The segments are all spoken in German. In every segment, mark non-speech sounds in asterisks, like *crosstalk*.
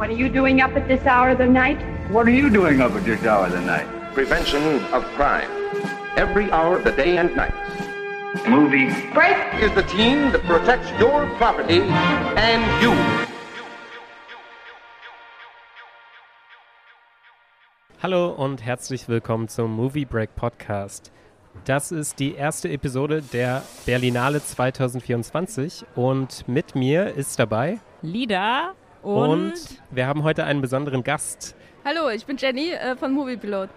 What are you doing up at this hour of the night? What are you doing up at this hour of the night? Prevention of crime. Every hour of the day and night. Movie. Break! Is the team that protects your property and you. Hallo und herzlich willkommen zum Movie Break Podcast. Das ist die erste Episode der Berlinale 2024 und mit mir ist dabei Lida und, und wir haben heute einen besonderen Gast. Hallo, ich bin Jenny äh, von Moviepilot.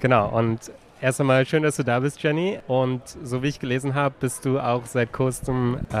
Genau, und erst einmal schön, dass du da bist, Jenny. Und so wie ich gelesen habe, bist du auch seit kurzem, äh,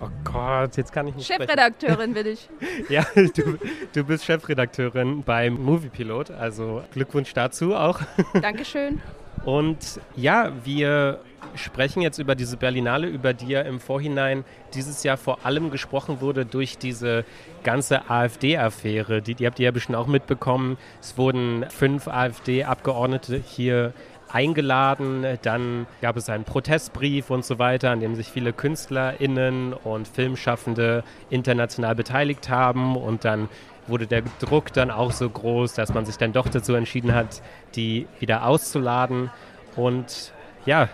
oh Gott, jetzt kann ich nicht Chefredakteurin bin ich. *laughs* ja, du, du bist Chefredakteurin beim Moviepilot, also Glückwunsch dazu auch. Dankeschön. Und ja, wir sprechen jetzt über diese Berlinale, über die ja im Vorhinein dieses Jahr vor allem gesprochen wurde durch diese ganze AfD-Affäre. Die, die habt ihr ja bestimmt auch mitbekommen. Es wurden fünf AfD-Abgeordnete hier eingeladen. Dann gab es einen Protestbrief und so weiter, an dem sich viele KünstlerInnen und Filmschaffende international beteiligt haben. Und dann wurde der Druck dann auch so groß, dass man sich dann doch dazu entschieden hat, die wieder auszuladen. Und ja,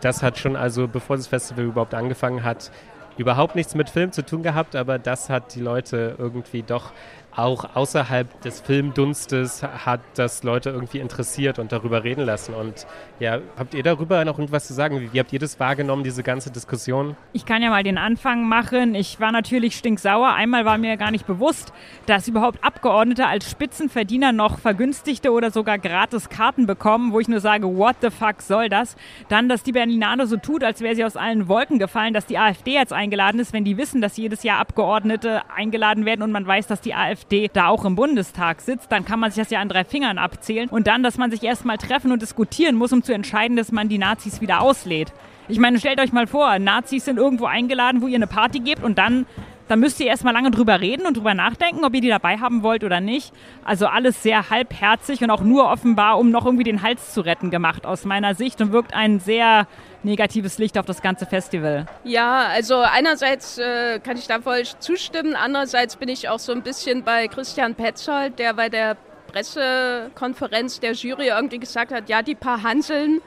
das hat schon also, bevor das Festival überhaupt angefangen hat, überhaupt nichts mit Film zu tun gehabt, aber das hat die Leute irgendwie doch auch außerhalb des Filmdunstes hat das Leute irgendwie interessiert und darüber reden lassen. Und ja, habt ihr darüber noch irgendwas zu sagen? Wie, wie, habt ihr das wahrgenommen, diese ganze Diskussion? Ich kann ja mal den Anfang machen. Ich war natürlich stinksauer. Einmal war mir gar nicht bewusst, dass überhaupt Abgeordnete als Spitzenverdiener noch vergünstigte oder sogar gratis Karten bekommen, wo ich nur sage, what the fuck soll das? Dann, dass die Berlinale so tut, als wäre sie aus allen Wolken gefallen, dass die AfD jetzt eingeladen ist, wenn die wissen, dass jedes Jahr Abgeordnete eingeladen werden und man weiß, dass die AfD AfD da auch im Bundestag sitzt, dann kann man sich das ja an drei Fingern abzählen. Und dann, dass man sich erstmal treffen und diskutieren muss, um zu entscheiden, dass man die Nazis wieder auslädt. Ich meine, stellt euch mal vor, Nazis sind irgendwo eingeladen, wo ihr eine Party gebt und dann dann müsst ihr erstmal lange drüber reden und drüber nachdenken, ob ihr die dabei haben wollt oder nicht. Also alles sehr halbherzig und auch nur offenbar, um noch irgendwie den Hals zu retten gemacht aus meiner Sicht und wirkt ein sehr negatives Licht auf das ganze Festival. Ja, also einerseits äh, kann ich da voll zustimmen, andererseits bin ich auch so ein bisschen bei Christian Petzold, der bei der Pressekonferenz der Jury irgendwie gesagt hat, ja, die paar Hanseln,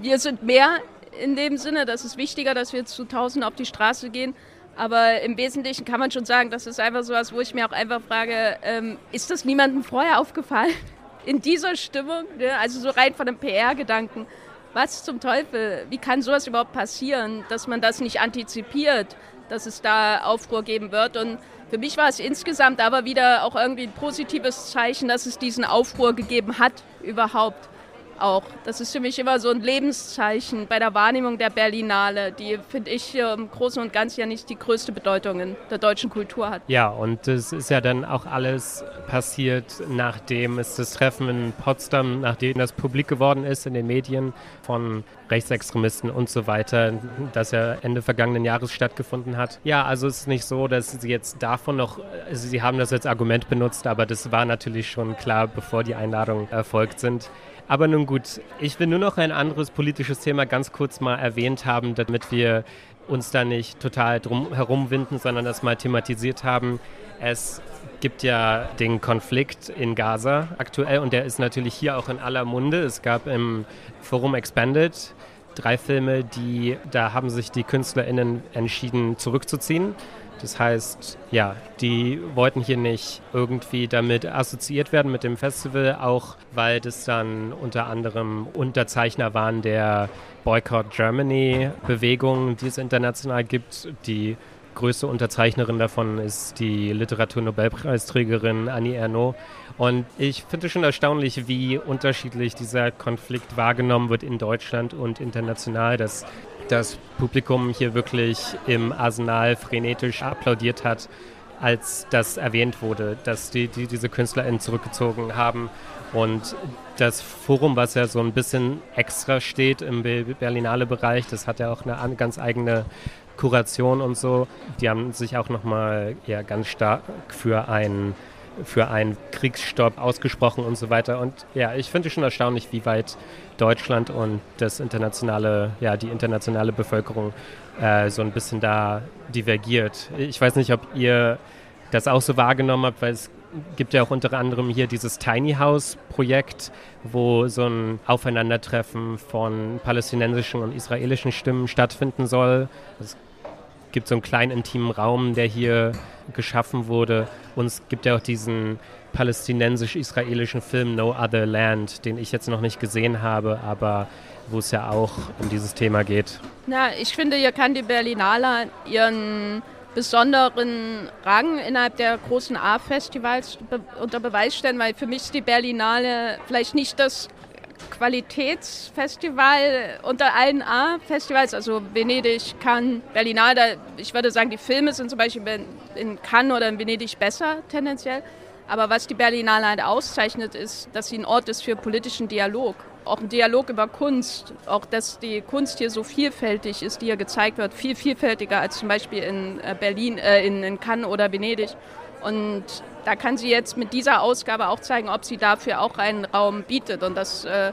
wir sind mehr in dem Sinne, das ist wichtiger, dass wir zu tausend auf die Straße gehen. Aber im Wesentlichen kann man schon sagen, das ist einfach so was, wo ich mir auch einfach frage, ähm, ist das niemandem vorher aufgefallen? *laughs* In dieser Stimmung, ne? also so rein von dem PR-Gedanken. Was zum Teufel? Wie kann sowas überhaupt passieren, dass man das nicht antizipiert, dass es da Aufruhr geben wird? Und für mich war es insgesamt aber wieder auch irgendwie ein positives Zeichen, dass es diesen Aufruhr gegeben hat überhaupt auch. Das ist für mich immer so ein Lebenszeichen bei der Wahrnehmung der Berlinale, die, finde ich, im Großen und Ganzen ja nicht die größte Bedeutung in der deutschen Kultur hat. Ja, und das ist ja dann auch alles passiert, nachdem es das Treffen in Potsdam, nachdem das publik geworden ist in den Medien von Rechtsextremisten und so weiter, das ja Ende vergangenen Jahres stattgefunden hat. Ja, also es ist nicht so, dass sie jetzt davon noch, also sie haben das als Argument benutzt, aber das war natürlich schon klar, bevor die Einladungen erfolgt sind. Aber nun gut, ich will nur noch ein anderes politisches Thema ganz kurz mal erwähnt haben, damit wir uns da nicht total drum herumwinden, sondern das mal thematisiert haben. Es gibt ja den Konflikt in Gaza aktuell und der ist natürlich hier auch in aller Munde. Es gab im Forum Expanded drei Filme, die da haben sich die KünstlerInnen entschieden zurückzuziehen. Das heißt, ja, die wollten hier nicht irgendwie damit assoziiert werden mit dem Festival, auch weil das dann unter anderem Unterzeichner waren der Boycott Germany Bewegung, die es international gibt. Die größte Unterzeichnerin davon ist die Literaturnobelpreisträgerin Annie Ernaux. Und ich finde es schon erstaunlich, wie unterschiedlich dieser Konflikt wahrgenommen wird in Deutschland und international, dass das Publikum hier wirklich im Arsenal frenetisch applaudiert hat, als das erwähnt wurde, dass die, die diese KünstlerInnen zurückgezogen haben. Und das Forum, was ja so ein bisschen extra steht im Berlinale-Bereich, das hat ja auch eine ganz eigene Kuration und so. Die haben sich auch nochmal ja, ganz stark für einen für einen Kriegsstopp ausgesprochen und so weiter. Und ja, ich finde es schon erstaunlich, wie weit Deutschland und das internationale, ja, die internationale Bevölkerung äh, so ein bisschen da divergiert. Ich weiß nicht, ob ihr das auch so wahrgenommen habt, weil es gibt ja auch unter anderem hier dieses Tiny House Projekt, wo so ein Aufeinandertreffen von palästinensischen und israelischen Stimmen stattfinden soll. Es gibt so einen kleinen intimen Raum, der hier geschaffen wurde. Und es gibt ja auch diesen palästinensisch-israelischen Film No Other Land, den ich jetzt noch nicht gesehen habe, aber wo es ja auch um dieses Thema geht. Na, ich finde, hier kann die Berlinale ihren besonderen Rang innerhalb der großen A-Festivals be unter Beweis stellen, weil für mich ist die Berlinale vielleicht nicht das Qualitätsfestival unter allen A-Festivals, also Venedig, Cannes, Berlinale. Ich würde sagen, die Filme sind zum Beispiel in Cannes oder in Venedig besser tendenziell. Aber was die Berlinale halt auszeichnet, ist, dass sie ein Ort ist für politischen Dialog. Auch ein Dialog über Kunst. Auch, dass die Kunst hier so vielfältig ist, die hier gezeigt wird. Viel vielfältiger als zum Beispiel in äh, Berlin, äh, in, in Cannes oder Venedig. Und da kann sie jetzt mit dieser Ausgabe auch zeigen, ob sie dafür auch einen Raum bietet. Und das äh,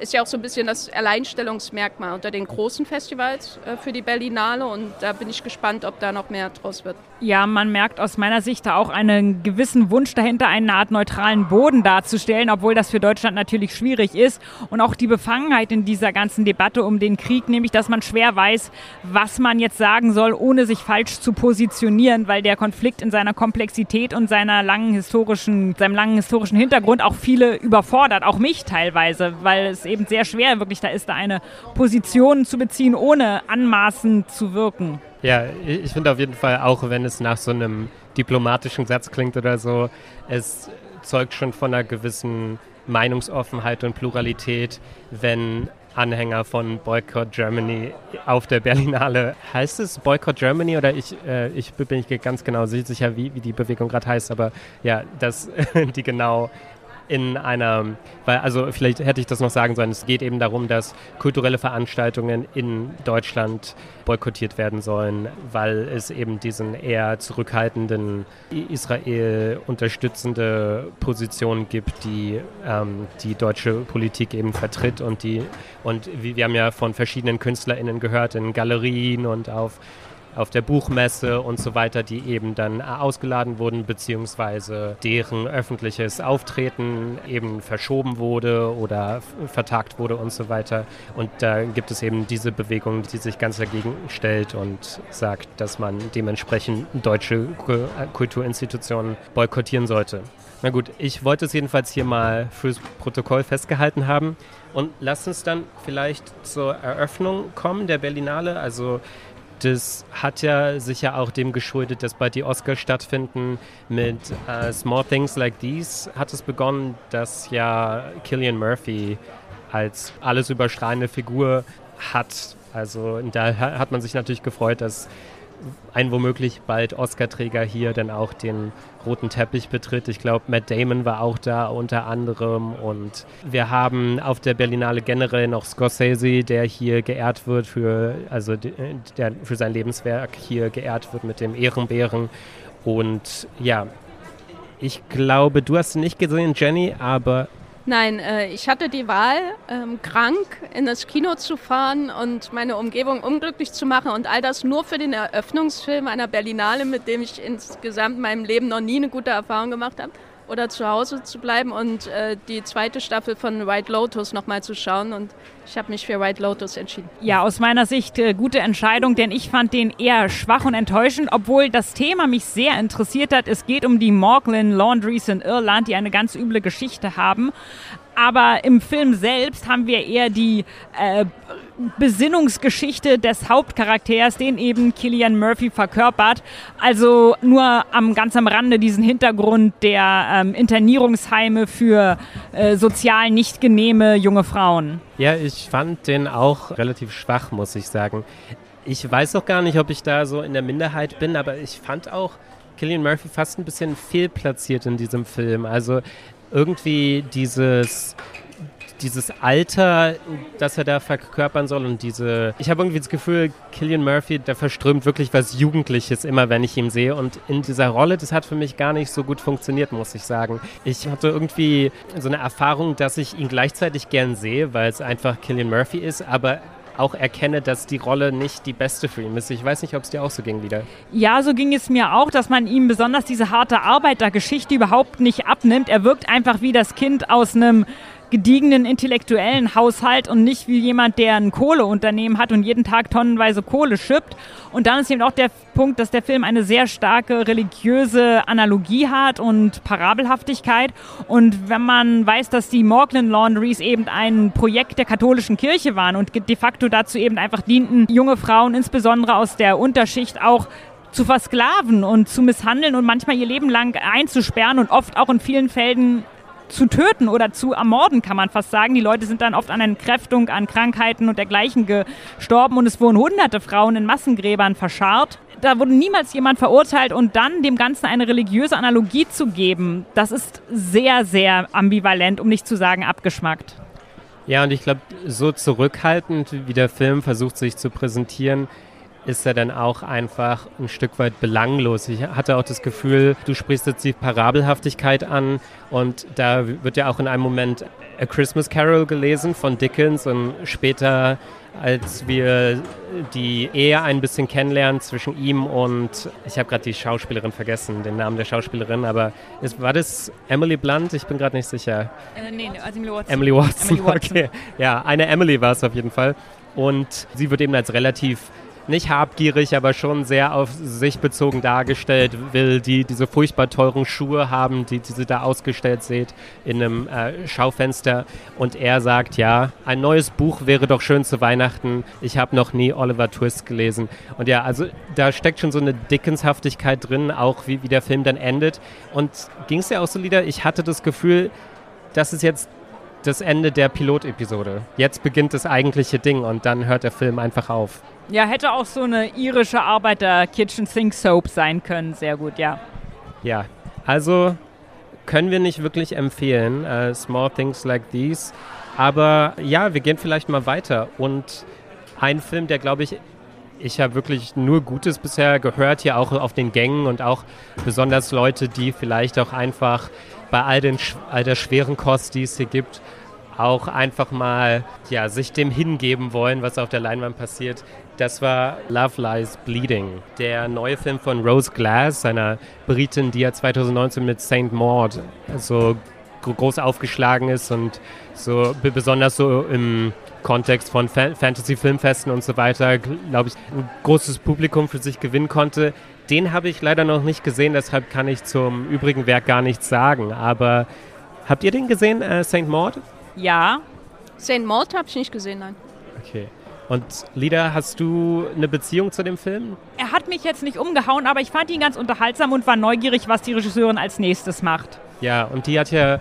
ist ja auch so ein bisschen das Alleinstellungsmerkmal unter den großen Festivals äh, für die Berlinale und da bin ich gespannt, ob da noch mehr draus wird. Ja, man merkt aus meiner Sicht da auch einen gewissen Wunsch dahinter, eine Art neutralen Boden darzustellen, obwohl das für Deutschland natürlich schwierig ist. Und auch die Befangenheit in dieser ganzen Debatte um den Krieg, nämlich dass man schwer weiß, was man jetzt sagen soll, ohne sich falsch zu positionieren, weil der Konflikt in seiner Komplexität und seiner langen historischen, seinem langen historischen Hintergrund auch viele überfordert, auch mich teilweise, weil es eben sehr schwer wirklich da ist, da eine Position zu beziehen, ohne anmaßend zu wirken. Ja, ich finde auf jeden Fall, auch wenn es nach so einem diplomatischen Satz klingt oder so, es zeugt schon von einer gewissen Meinungsoffenheit und Pluralität, wenn Anhänger von Boycott Germany auf der Berlinale. Heißt es Boycott Germany oder ich, äh, ich bin nicht ganz genau sicher, wie, wie die Bewegung gerade heißt, aber ja, dass *laughs* die genau in einer, weil, also vielleicht hätte ich das noch sagen sollen, es geht eben darum, dass kulturelle Veranstaltungen in Deutschland boykottiert werden sollen, weil es eben diesen eher zurückhaltenden Israel unterstützende Position gibt, die ähm, die deutsche Politik eben vertritt und die und wir haben ja von verschiedenen KünstlerInnen gehört in Galerien und auf auf der Buchmesse und so weiter, die eben dann ausgeladen wurden, beziehungsweise deren öffentliches Auftreten eben verschoben wurde oder vertagt wurde und so weiter. Und da gibt es eben diese Bewegung, die sich ganz dagegen stellt und sagt, dass man dementsprechend deutsche Kulturinstitutionen boykottieren sollte. Na gut, ich wollte es jedenfalls hier mal fürs Protokoll festgehalten haben. Und lasst uns dann vielleicht zur Eröffnung kommen der Berlinale. Also das hat ja sicher auch dem geschuldet, dass bald die Oscars stattfinden. Mit uh, Small Things Like These hat es begonnen, dass ja Killian Murphy als alles überstrahlende Figur hat. Also da hat man sich natürlich gefreut, dass ein womöglich bald Oscar-Träger hier dann auch den roten Teppich betritt. Ich glaube, Matt Damon war auch da unter anderem. Und wir haben auf der Berlinale generell noch Scorsese, der hier geehrt wird für, also der für sein Lebenswerk hier geehrt wird mit dem Ehrenbären. Und ja, ich glaube, du hast ihn nicht gesehen, Jenny, aber Nein, äh, ich hatte die Wahl, ähm, krank in das Kino zu fahren und meine Umgebung unglücklich zu machen und all das nur für den Eröffnungsfilm einer Berlinale, mit dem ich insgesamt in meinem Leben noch nie eine gute Erfahrung gemacht habe oder zu Hause zu bleiben und äh, die zweite Staffel von White Lotus nochmal zu schauen. Und ich habe mich für White Lotus entschieden. Ja, aus meiner Sicht äh, gute Entscheidung, denn ich fand den eher schwach und enttäuschend, obwohl das Thema mich sehr interessiert hat. Es geht um die Morglin Laundries in Irland, die eine ganz üble Geschichte haben. Aber im Film selbst haben wir eher die äh, Besinnungsgeschichte des Hauptcharakters, den eben Killian Murphy verkörpert. Also nur am ganz am Rande diesen Hintergrund der ähm, Internierungsheime für äh, sozial nicht genehme junge Frauen. Ja, ich fand den auch relativ schwach, muss ich sagen. Ich weiß auch gar nicht, ob ich da so in der Minderheit bin, aber ich fand auch Killian Murphy fast ein bisschen fehlplatziert in diesem Film. Also irgendwie dieses dieses Alter, das er da verkörpern soll und diese, ich habe irgendwie das Gefühl, Killian Murphy, der verströmt wirklich was Jugendliches immer, wenn ich ihn sehe und in dieser Rolle, das hat für mich gar nicht so gut funktioniert, muss ich sagen. Ich hatte irgendwie so eine Erfahrung, dass ich ihn gleichzeitig gern sehe, weil es einfach Killian Murphy ist, aber auch erkenne, dass die Rolle nicht die beste für ihn ist. Ich weiß nicht, ob es dir auch so ging wieder. Ja, so ging es mir auch, dass man ihm besonders diese harte Arbeitergeschichte überhaupt nicht abnimmt. Er wirkt einfach wie das Kind aus einem gediegenen intellektuellen Haushalt und nicht wie jemand, der ein Kohleunternehmen hat und jeden Tag tonnenweise Kohle schippt. Und dann ist eben auch der Punkt, dass der Film eine sehr starke religiöse Analogie hat und Parabelhaftigkeit. Und wenn man weiß, dass die Morgan Laundries eben ein Projekt der katholischen Kirche waren und de facto dazu eben einfach dienten, junge Frauen, insbesondere aus der Unterschicht, auch zu versklaven und zu misshandeln und manchmal ihr Leben lang einzusperren und oft auch in vielen Fällen zu töten oder zu ermorden, kann man fast sagen. Die Leute sind dann oft an Entkräftung, an Krankheiten und dergleichen gestorben und es wurden hunderte Frauen in Massengräbern verscharrt. Da wurde niemals jemand verurteilt und dann dem Ganzen eine religiöse Analogie zu geben, das ist sehr, sehr ambivalent, um nicht zu sagen abgeschmackt. Ja, und ich glaube, so zurückhaltend, wie der Film versucht sich zu präsentieren, ist er dann auch einfach ein Stück weit belanglos. Ich hatte auch das Gefühl, du sprichst jetzt die Parabelhaftigkeit an und da wird ja auch in einem Moment A Christmas Carol gelesen von Dickens und später, als wir die Ehe ein bisschen kennenlernen zwischen ihm und, ich habe gerade die Schauspielerin vergessen, den Namen der Schauspielerin, aber ist, war das Emily Blunt? Ich bin gerade nicht sicher. Äh, nee, also Emily Watson. Emily Watson, Emily Watson. okay. Ja, eine Emily war es auf jeden Fall. Und sie wird eben als relativ nicht habgierig, aber schon sehr auf sich bezogen dargestellt, will die diese furchtbar teuren Schuhe haben, die, die sie da ausgestellt seht in einem äh, Schaufenster. Und er sagt, ja, ein neues Buch wäre doch schön zu Weihnachten. Ich habe noch nie Oliver Twist gelesen. Und ja, also da steckt schon so eine Dickenshaftigkeit drin, auch wie, wie der Film dann endet. Und ging es ja auch so, Lieder, ich hatte das Gefühl, dass es jetzt das Ende der Pilotepisode. Jetzt beginnt das eigentliche Ding und dann hört der Film einfach auf. Ja, hätte auch so eine irische Arbeiter-Kitchen-Sink-Soap sein können. Sehr gut, ja. Ja, also können wir nicht wirklich empfehlen, uh, Small Things Like These. Aber ja, wir gehen vielleicht mal weiter. Und ein Film, der, glaube ich, ich habe wirklich nur Gutes bisher gehört, hier auch auf den Gängen und auch besonders Leute, die vielleicht auch einfach bei all, den, all der schweren Kost, die es hier gibt, auch einfach mal ja, sich dem hingeben wollen, was auf der Leinwand passiert. Das war Love Lies Bleeding, der neue Film von Rose Glass, einer Britin, die ja 2019 mit Saint Maud so groß aufgeschlagen ist und so besonders so im Kontext von Fa Fantasy-Filmfesten und so weiter, glaube ich, ein großes Publikum für sich gewinnen konnte. Den habe ich leider noch nicht gesehen, deshalb kann ich zum übrigen Werk gar nichts sagen. Aber habt ihr den gesehen, äh, St. Maud? Ja. St. Maud habe ich nicht gesehen, nein. Okay. Und Lida, hast du eine Beziehung zu dem Film? Er hat mich jetzt nicht umgehauen, aber ich fand ihn ganz unterhaltsam und war neugierig, was die Regisseurin als nächstes macht. Ja, und die hat ja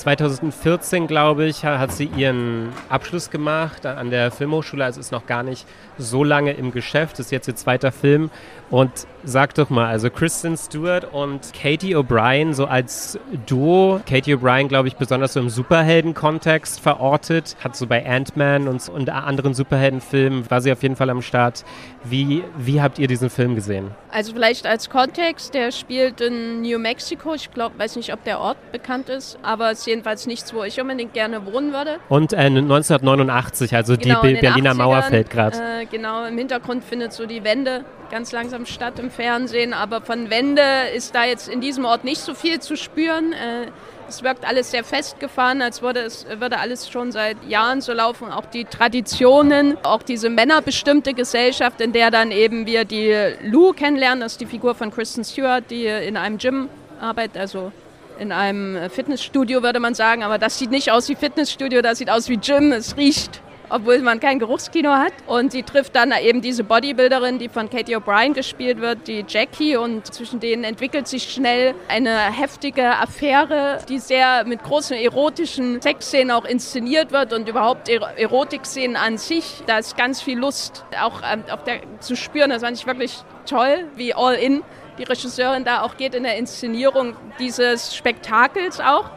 2014, glaube ich, hat sie ihren Abschluss gemacht an der Filmhochschule. Also ist noch gar nicht so lange im Geschäft. Ist jetzt ihr zweiter Film. Und sag doch mal, also Kristen Stewart und Katie O'Brien so als Duo. Katie O'Brien, glaube ich, besonders so im Superhelden-Kontext verortet. Hat so bei Ant-Man und, und anderen Superheldenfilmen war sie auf jeden Fall am Start. Wie, wie habt ihr diesen Film gesehen? Also vielleicht als Kontext, der spielt in New Mexico. Ich glaube, weiß nicht, ob der Ort bekannt ist, aber es ist jedenfalls nichts, wo ich unbedingt gerne wohnen würde. Und äh, 1989, also Genau, die Be Berliner 80ern, Mauer fällt gerade. Äh, genau, im Hintergrund findet so die Wende ganz langsam statt im Fernsehen, aber von Wende ist da jetzt in diesem Ort nicht so viel zu spüren. Äh, es wirkt alles sehr festgefahren, als würde es würde alles schon seit Jahren so laufen. Auch die Traditionen, auch diese männerbestimmte Gesellschaft, in der dann eben wir die Lou kennenlernen, das ist die Figur von Kristen Stewart, die in einem Gym arbeitet, also in einem Fitnessstudio würde man sagen, aber das sieht nicht aus wie Fitnessstudio, das sieht aus wie Gym, es riecht obwohl man kein Geruchskino hat. Und sie trifft dann eben diese Bodybuilderin, die von Katie O'Brien gespielt wird, die Jackie. Und zwischen denen entwickelt sich schnell eine heftige Affäre, die sehr mit großen erotischen Sexszenen auch inszeniert wird und überhaupt Er- Erotikszenen an sich. Da ist ganz viel Lust auch ähm, der, zu spüren. Das fand ich wirklich toll, wie All In die Regisseurin da auch geht in der Inszenierung dieses Spektakels auch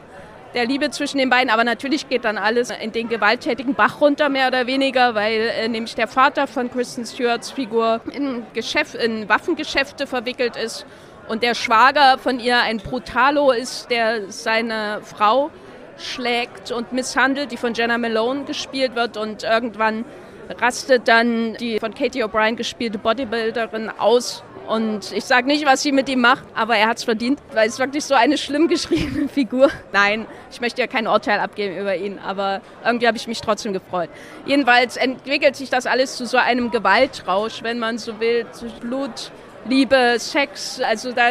der Liebe zwischen den beiden. Aber natürlich geht dann alles in den gewalttätigen Bach runter, mehr oder weniger, weil äh, nämlich der Vater von Kristen Stewarts Figur in, Geschäft, in Waffengeschäfte verwickelt ist und der Schwager von ihr ein Brutalo ist, der seine Frau schlägt und misshandelt, die von Jenna Malone gespielt wird und irgendwann rastet dann die von Katie O'Brien gespielte Bodybuilderin aus und ich sage nicht, was sie mit ihm macht, aber er hat es verdient, weil es wirklich so eine schlimm geschriebene *laughs* Figur. Nein, ich möchte ja kein Urteil abgeben über ihn, aber irgendwie habe ich mich trotzdem gefreut. Jedenfalls entwickelt sich das alles zu so einem Gewaltrausch, wenn man so will, Blut, Liebe, Sex. Also da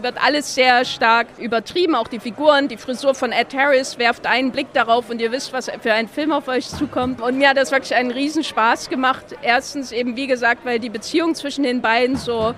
wird alles sehr stark übertrieben, auch die Figuren. Die Frisur von Ed Harris werft einen Blick darauf und ihr wisst, was für ein Film auf euch zukommt. Und mir hat das wirklich einen Riesenspaß gemacht. Erstens eben, wie gesagt, weil die Beziehung zwischen den beiden so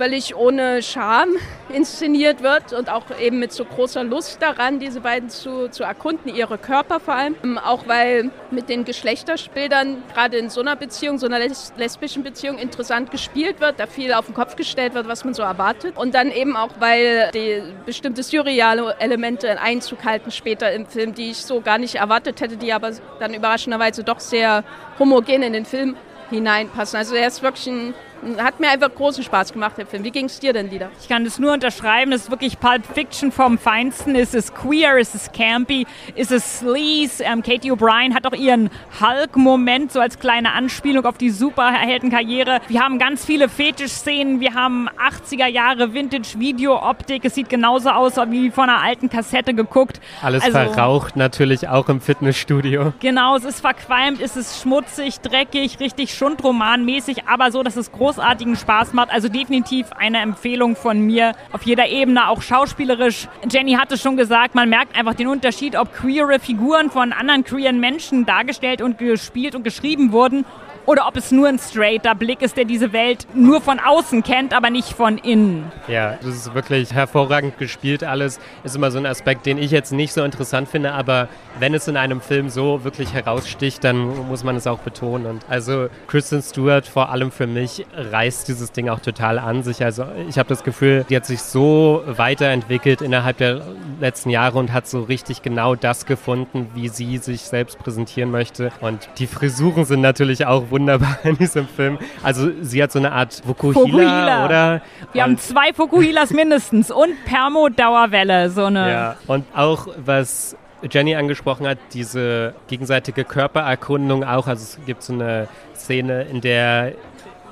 völlig ohne Scham *laughs* inszeniert wird und auch eben mit so großer Lust daran, diese beiden zu, zu erkunden, ihre Körper vor allem. Ähm, auch weil mit den Geschlechterbildern gerade in so einer Beziehung, so einer les lesbischen Beziehung interessant gespielt wird, da viel auf den Kopf gestellt wird, was man so erwartet. Und dann eben auch, weil die bestimmte surreale Elemente Einzug halten später im Film, die ich so gar nicht erwartet hätte, die aber dann überraschenderweise doch sehr homogen in den Film hineinpassen. Also er ist wirklich ein hat mir einfach großen Spaß gemacht, der Film. Wie ging es dir denn, Lieder? Ich kann das nur unterschreiben. Es ist wirklich Pulp Fiction vom Feinsten. Es ist queer, es ist campy, es ist sleaze. Ähm, Katie O'Brien hat auch ihren Hulk-Moment, so als kleine Anspielung auf die Superheldenkarriere. Wir haben ganz viele Fetisch-Szenen. Wir haben 80er Jahre Vintage-Video-Optik. Es sieht genauso aus wie von einer alten Kassette geguckt. Alles also, verraucht natürlich auch im Fitnessstudio. Genau, es ist verqualmt, es ist schmutzig, dreckig, richtig Schundroman-mäßig, aber so, dass es groß großartigen Spaß macht. Also definitiv eine Empfehlung von mir auf jeder Ebene, auch schauspielerisch. Jenny hatte schon gesagt, man merkt einfach den Unterschied, ob queere Figuren von anderen queeren Menschen dargestellt und gespielt und geschrieben wurden oder ob es nur ein straighter Blick ist, der diese Welt nur von außen kennt, aber nicht von innen. Ja, das ist wirklich hervorragend gespielt alles. Ist immer so ein Aspekt, den ich jetzt nicht so interessant finde, aber wenn es in einem Film so wirklich heraussticht, dann muss man es auch betonen. Und also Kristen Stewart vor allem für mich reißt dieses Ding auch total an sich. Also ich habe das Gefühl, die hat sich so weiterentwickelt innerhalb der letzten Jahre und hat so richtig genau das gefunden, wie sie sich selbst präsentieren möchte. Und die Frisuren sind natürlich auch wunderbar *laughs* in diesem Film. Also sie hat so eine Art Vokuhila, Fukuhila. oder? Wir haben zwei Fukuhilas mindestens und Permo-Dauerwelle, so eine. Ja, und auch was Jenny angesprochen hat, diese gegenseitige Körpererkundung auch. Also es gibt so eine Szene, in der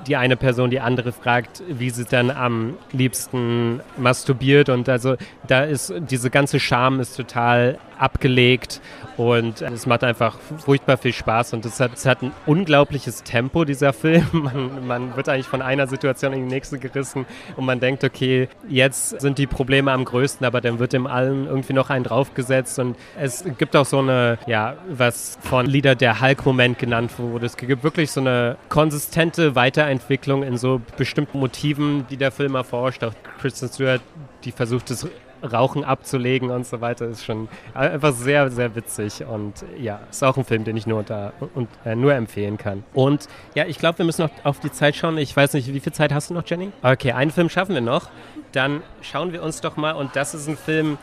die eine Person die andere fragt, wie sie dann am liebsten masturbiert. Und also da ist diese ganze Scham ist total abgelegt und es macht einfach furchtbar viel Spaß und es hat, es hat ein unglaubliches Tempo, dieser Film. *laughs* Man, man wird eigentlich von einer Situation in die nächste gerissen und man denkt, okay, jetzt sind die Probleme am größten, aber dann wird dem allen irgendwie noch einen draufgesetzt und es gibt auch so eine, ja, was von Lieder der Hulk-Moment genannt wurde. Es gibt wirklich so eine konsistente Weiterentwicklung in so bestimmten Motiven, die der Film erforscht. Auch Kristen Stewart, die versucht es Rauchen abzulegen und so weiter, ist schon einfach sehr, sehr witzig. Und ja, ist auch ein Film, den ich nur, unter, und, äh, nur empfehlen kann. Und ja, ich glaube, wir müssen noch auf die Zeit schauen. Ich weiß nicht, wie viel Zeit hast du noch, Jenny? Okay, einen Film schaffen wir noch. Dann schauen wir uns doch mal, und das ist ein Film,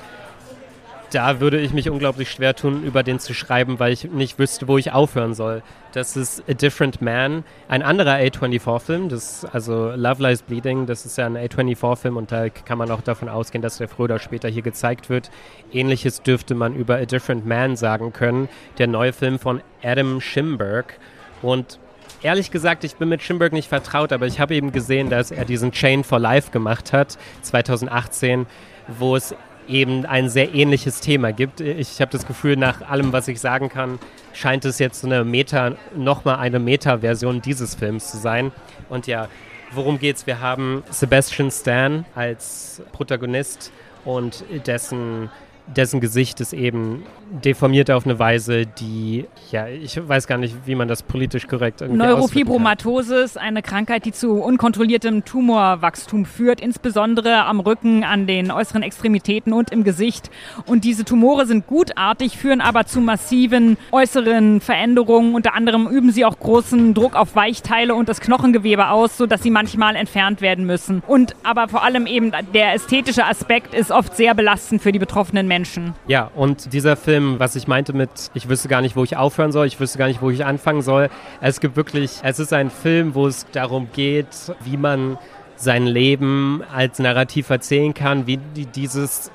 da würde ich mich unglaublich schwer tun, über den zu schreiben, weil ich nicht wüsste, wo ich aufhören soll. Das ist A Different Man, ein anderer A24-Film. Also Love Lies Bleeding, das ist ja ein A24-Film und da kann man auch davon ausgehen, dass der früher oder später hier gezeigt wird. Ähnliches dürfte man über A Different Man sagen können. Der neue Film von Adam Schimberg. Und ehrlich gesagt, ich bin mit Schimberg nicht vertraut, aber ich habe eben gesehen, dass er diesen Chain for Life gemacht hat, 2018, wo es eben ein sehr ähnliches Thema gibt. Ich habe das Gefühl, nach allem, was ich sagen kann, scheint es jetzt eine Meta, nochmal eine Meta-Version dieses Films zu sein. Und ja, worum geht's? Wir haben Sebastian Stan als Protagonist und dessen dessen Gesicht ist eben deformiert auf eine Weise, die, ja, ich weiß gar nicht, wie man das politisch korrekt irgendwie Neurofibromatosis, ist eine Krankheit, die zu unkontrolliertem Tumorwachstum führt, insbesondere am Rücken, an den äußeren Extremitäten und im Gesicht. Und diese Tumore sind gutartig, führen aber zu massiven äußeren Veränderungen. Unter anderem üben sie auch großen Druck auf Weichteile und das Knochengewebe aus, sodass sie manchmal entfernt werden müssen. Und aber vor allem eben der ästhetische Aspekt ist oft sehr belastend für die betroffenen Menschen. Menschen. Ja, und dieser Film, was ich meinte mit, ich wüsste gar nicht, wo ich aufhören soll, ich wüsste gar nicht, wo ich anfangen soll. Es gibt wirklich, es ist ein Film, wo es darum geht, wie man sein Leben als Narrativ erzählen kann, wie dieses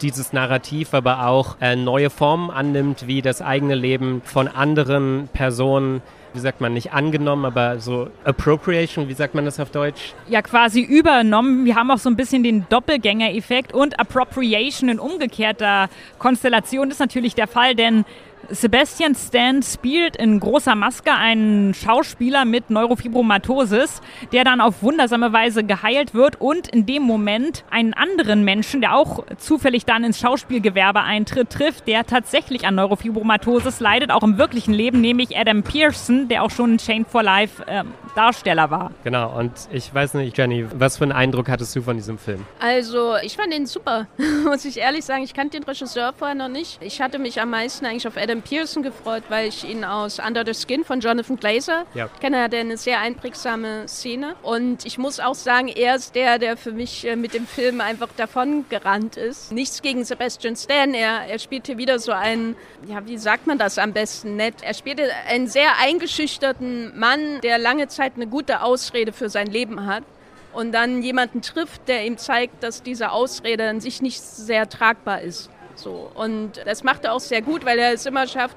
dieses Narrativ aber auch äh, neue Formen annimmt, wie das eigene Leben von anderen Personen wie sagt man, nicht angenommen, aber so Appropriation, wie sagt man das auf Deutsch? Ja, quasi übernommen. Wir haben auch so ein bisschen den Doppelgänger-Effekt und Appropriation in umgekehrter Konstellation ist natürlich der Fall, denn Sebastian Stan spielt in großer Maske einen Schauspieler mit Neurofibromatosis, der dann auf wundersame Weise geheilt wird und in dem Moment einen anderen Menschen, der auch zufällig dann ins Schauspielgewerbe eintritt, trifft, der tatsächlich an Neurofibromatosis leidet, auch im wirklichen Leben, nämlich Adam Pearson, der auch schon in Chain for Life äh, Darsteller war. Genau, und ich weiß nicht, Jenny, was für einen Eindruck hattest du von diesem Film? Also, ich fand ihn super, *laughs* muss ich ehrlich sagen. Ich kannte den Regisseur vorher noch nicht. Ich hatte mich am meisten eigentlich auf Adam Pearson gefreut, weil ich ihn aus Under the Skin von Jonathan Glazer Ja. kenne. Er hat eine sehr einprägsame Szene. Und ich muss auch sagen, er ist der, der für mich äh, mit dem Film einfach davon gerannt ist. Nichts gegen Sebastian Stan. Er, er spielt hier wieder so einen, ja, wie sagt man das am besten nett? Er spielte einen sehr eingeschüchterten Mann, der lange Zeit eine gute Ausrede für sein Leben hat und dann jemanden trifft, der ihm zeigt, dass diese Ausrede an sich nicht sehr tragbar ist. So. Und das macht er auch sehr gut, weil er es immer schafft,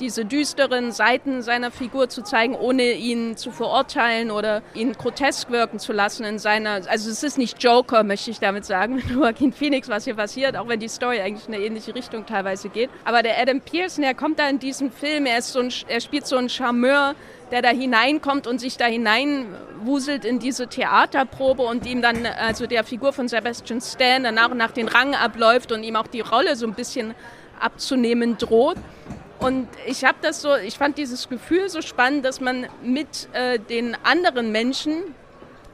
diese düsteren Seiten seiner Figur zu zeigen, ohne ihn zu verurteilen oder ihn grotesk wirken zu lassen in seiner. Also es ist nicht Joker, möchte ich damit sagen, *laughs* mit Joaquin Phoenix, was hier passiert, auch wenn die Story eigentlich in eine ähnliche Richtung teilweise geht. Aber der Adam Pearson, der kommt da in diesem Film, er, ist so ein, er spielt so einen Charmeur, der da hineinkommt und sich da hineinwuselt in diese Theaterprobe und ihm dann, also der Figur von Sebastian Stan, dann nach und nach den Rang abläuft und ihm auch die Rolle so ein bisschen abzunehmen droht. Und ich habe das so, ich fand dieses Gefühl so spannend, dass man mit äh, den anderen Menschen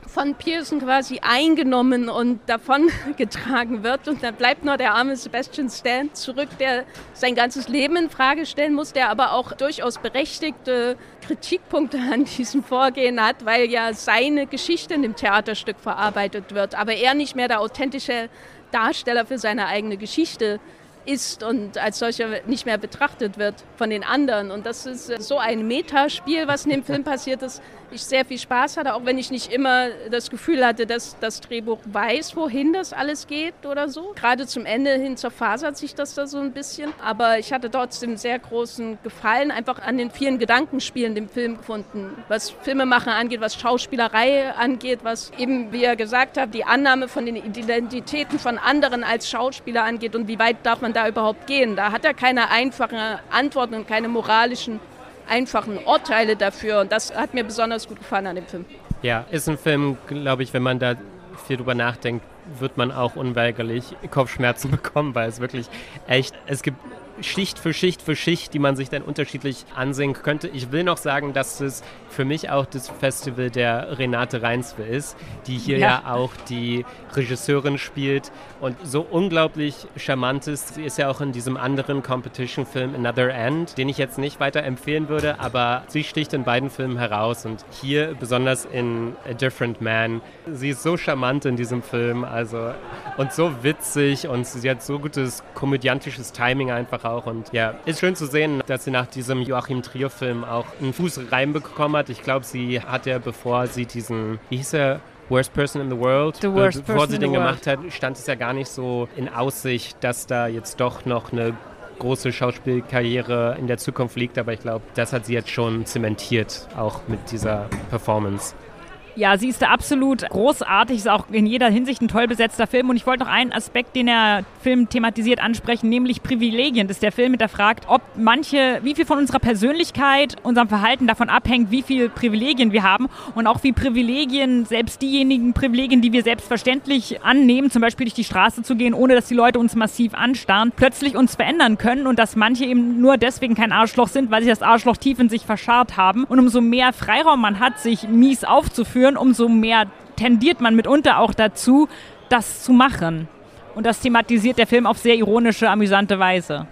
von Pearson quasi eingenommen und davon *laughs* getragen wird. Und dann bleibt nur der arme Sebastian Stan zurück, der sein ganzes Leben in Frage stellen muss, der aber auch durchaus berechtigte Kritikpunkte an diesem Vorgehen hat, weil ja seine Geschichte in dem Theaterstück verarbeitet wird, aber er nicht mehr der authentische Darsteller für seine eigene Geschichte ist und als solcher nicht mehr betrachtet wird von den anderen. Und das ist so ein Metaspiel, was in dem Film passiert ist. Ich sehr viel Spaß hatte, auch wenn ich nicht immer das Gefühl hatte, dass das Drehbuch weiß, wohin das alles geht oder so. Gerade zum Ende hin zerfasert sich das da so ein bisschen. Aber ich hatte trotzdem sehr großen Gefallen einfach an den vielen Gedankenspielen dem Film gefunden. Was Filmemachen angeht, was Schauspielerei angeht, was eben, wie er gesagt hat, die Annahme von den Identitäten von anderen als Schauspieler angeht und wie weit darf man da überhaupt gehen. Da hat er keine einfachen Antworten und keine moralischen einfachen Urteile dafür. Und das hat mir besonders gut gefallen an dem Film. Ja, ist ein Film, glaube ich, wenn man da viel drüber nachdenkt, wird man auch unweigerlich Kopfschmerzen *laughs* bekommen, weil es wirklich echt, es gibt Schicht für Schicht für Schicht, die man sich dann unterschiedlich ansehen könnte. Ich will noch sagen, dass es für mich auch das Festival der Renate Reinswe ist, die hier ja. ja auch die Regisseurin spielt und so unglaublich charmant ist. Sie ist ja auch in diesem anderen Competition-Film Another End, den ich jetzt nicht weiter empfehlen würde, aber sie sticht in beiden Filmen heraus und hier besonders in A Different Man. Sie ist so charmant in diesem Film, also und so witzig und sie hat so gutes komödiantisches Timing einfach auch. Und ja, ist schön zu sehen, dass sie nach diesem Joachim Trier-Film auch einen Fuß reinbekommen hat. Ich glaube, sie hat ja, bevor sie diesen, wie hieß er, Worst Person in the World. The worst Bevor person sie den gemacht hat, stand es ja gar nicht so in Aussicht, dass da jetzt doch noch eine große Schauspielkarriere in der Zukunft liegt. Aber ich glaube, das hat sie jetzt schon zementiert, auch mit dieser Performance. Ja, sie ist absolut großartig, ist auch in jeder Hinsicht ein toll besetzter Film. Und ich wollte noch einen Aspekt, den der Film thematisiert, ansprechen, nämlich Privilegien. Das ist der Film hinterfragt, ob manche, wie viel von unserer Persönlichkeit, unserem Verhalten davon abhängt, wie viel Privilegien wir haben und auch wie Privilegien, selbst diejenigen Privilegien, die wir selbstverständlich annehmen, zum Beispiel durch die Straße zu gehen, ohne dass die Leute uns massiv anstarren, plötzlich uns verändern können und dass manche eben nur deswegen kein Arschloch sind, weil sich das Arschloch tief in sich verscharrt haben. Und umso mehr Freiraum man hat, sich mies aufzuführen, umso mehr tendiert man mitunter auch dazu, das zu machen. Und das thematisiert der Film auf sehr ironische, amüsante Weise.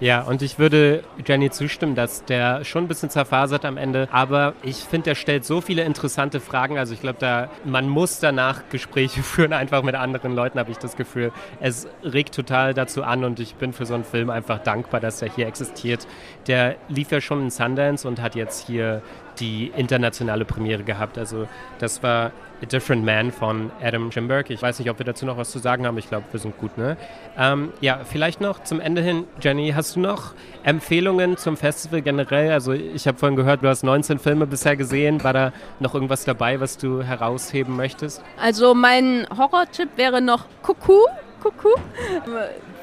Ja, und ich würde Jenny zustimmen, dass der schon ein bisschen zerfasert am Ende, aber ich finde, der stellt so viele interessante Fragen. Also ich glaube, da man muss danach Gespräche *laughs* führen, einfach mit anderen Leuten, habe ich das Gefühl. Es regt total dazu an und ich bin für so einen Film einfach dankbar, dass er hier existiert. Der lief ja schon in Sundance und hat jetzt hier die internationale Premiere gehabt. Also das war A Different Man von Adam Jimberg. Ich weiß nicht, ob wir dazu noch was zu sagen haben. Ich glaube, wir sind gut, ne? Ähm, ja, vielleicht noch zum Ende hin, Jenny, hast du noch Empfehlungen zum Festival generell? Also ich habe vorhin gehört, du hast 19 Filme bisher gesehen. War da noch irgendwas dabei, was du herausheben möchtest? Also mein Horrortipp wäre noch Kuckuck. Kuckuck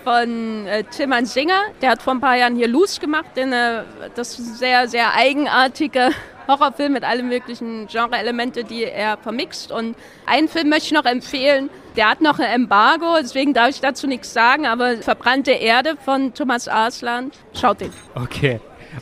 von äh, Tilman Singer. Der hat vor ein paar Jahren hier Loose gemacht, den, äh, das sehr, sehr eigenartige *laughs* Horrorfilm mit allen möglichen Genre-Elemente, die er vermixt. Und einen Film möchte ich noch empfehlen, der hat noch ein Embargo, deswegen darf ich dazu nichts sagen, aber Verbrannte Erde von Thomas Arslan, schaut den. Okay.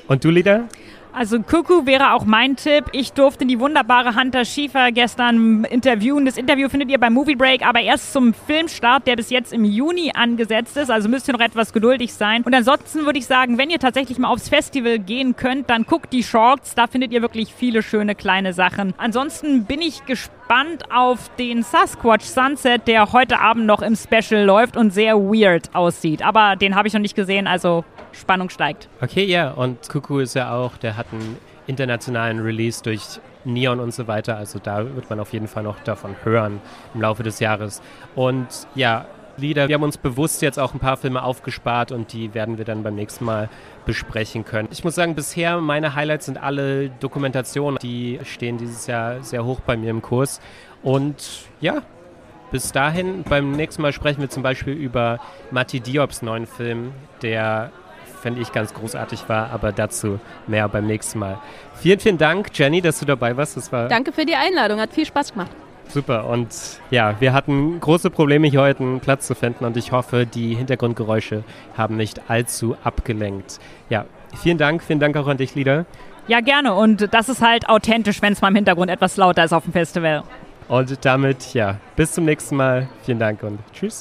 Und du, Lida? Also Kuku wäre auch mein Tipp. Ich durfte die wunderbare Hunter Schiefer gestern interviewen. Das Interview findet ihr beim Movie Break, aber erst zum Filmstart, der bis jetzt im Juni angesetzt ist. Also müsst ihr noch etwas geduldig sein. Und ansonsten würde ich sagen, wenn ihr tatsächlich mal aufs Festival gehen könnt, dann guckt die Shorts. Da findet ihr wirklich viele schöne kleine Sachen. Ansonsten bin ich gespannt auf den Sasquatch Sunset, der heute Abend noch im Special läuft und sehr weird aussieht. Aber den habe ich noch nicht gesehen, also Spannung steigt. Okay, ja, und Kuku ist ja auch, der hat einen internationalen Release durch Neon und so weiter. Also da wird man auf jeden Fall noch davon hören im Laufe des Jahres. Und ja, Lieder, wir haben uns bewusst jetzt auch ein paar Filme aufgespart und die werden wir dann beim nächsten Mal besprechen können. Ich muss sagen, bisher meine Highlights sind alle Dokumentationen, die stehen dieses Jahr sehr hoch bei mir im Kurs. Und ja, bis dahin, beim nächsten Mal sprechen wir zum Beispiel über Mati Diops neuen Film, der fände ich ganz großartig war, aber dazu mehr beim nächsten Mal. Vielen, vielen Dank, Jenny, dass du dabei warst. Das war Danke für die Einladung, hat viel Spaß gemacht. Super und ja, wir hatten große Probleme hier heute einen Platz zu finden und ich hoffe, die Hintergrundgeräusche haben nicht allzu abgelenkt. Ja, vielen Dank, vielen Dank auch an dich, Lieder. Ja, gerne und das ist halt authentisch, wenn es mal im Hintergrund etwas lauter ist auf dem Festival. Und damit, ja, bis zum nächsten Mal. Vielen Dank und tschüss.